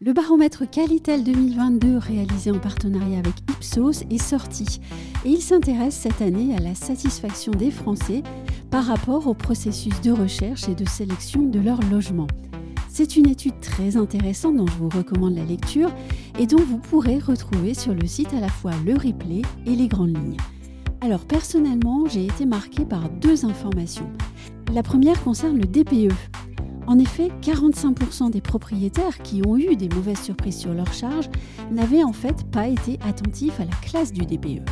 baromètre Qualitel 2022 réalisé en partenariat avec Ipsos est sorti et il s'intéresse cette année à la satisfaction des Français par rapport au processus de recherche et de sélection de leur logement. C'est une étude très intéressante dont je vous recommande la lecture et dont vous pourrez retrouver sur le site à la fois le replay et les grandes lignes. Alors personnellement, j'ai été marquée par deux informations. La première concerne le DPE. En effet, 45% des propriétaires qui ont eu des mauvaises surprises sur leur charge n'avaient en fait pas été attentifs à la classe du DPE.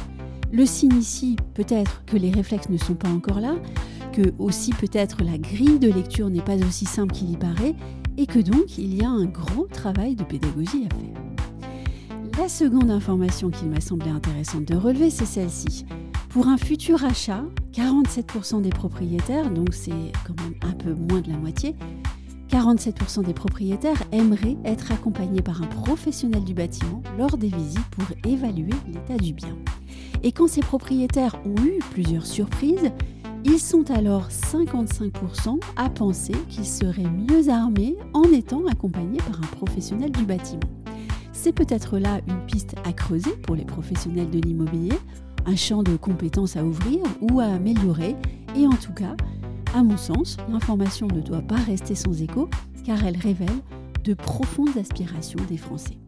Le signe ici, peut-être que les réflexes ne sont pas encore là, que aussi peut-être la grille de lecture n'est pas aussi simple qu'il y paraît, et que donc il y a un gros travail de pédagogie à faire. La seconde information qu'il m'a semblé intéressante de relever, c'est celle-ci. Pour un futur achat, 47% des propriétaires, donc c'est quand même un peu moins de la moitié, 47% des propriétaires aimeraient être accompagnés par un professionnel du bâtiment lors des visites pour évaluer l'état du bien. Et quand ces propriétaires ont eu plusieurs surprises, ils sont alors 55% à penser qu'ils seraient mieux armés en étant accompagnés par un professionnel du bâtiment. C'est peut-être là une piste à creuser pour les professionnels de l'immobilier un champ de compétences à ouvrir ou à améliorer. Et en tout cas, à mon sens, l'information ne doit pas rester sans écho car elle révèle de profondes aspirations des Français.